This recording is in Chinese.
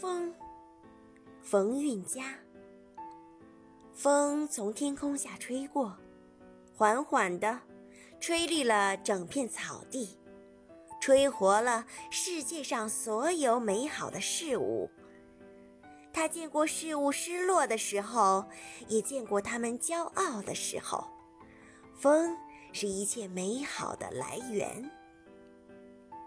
风，冯韵佳风从天空下吹过，缓缓地吹绿了整片草地，吹活了世界上所有美好的事物。他见过事物失落的时候，也见过他们骄傲的时候。风是一切美好的来源。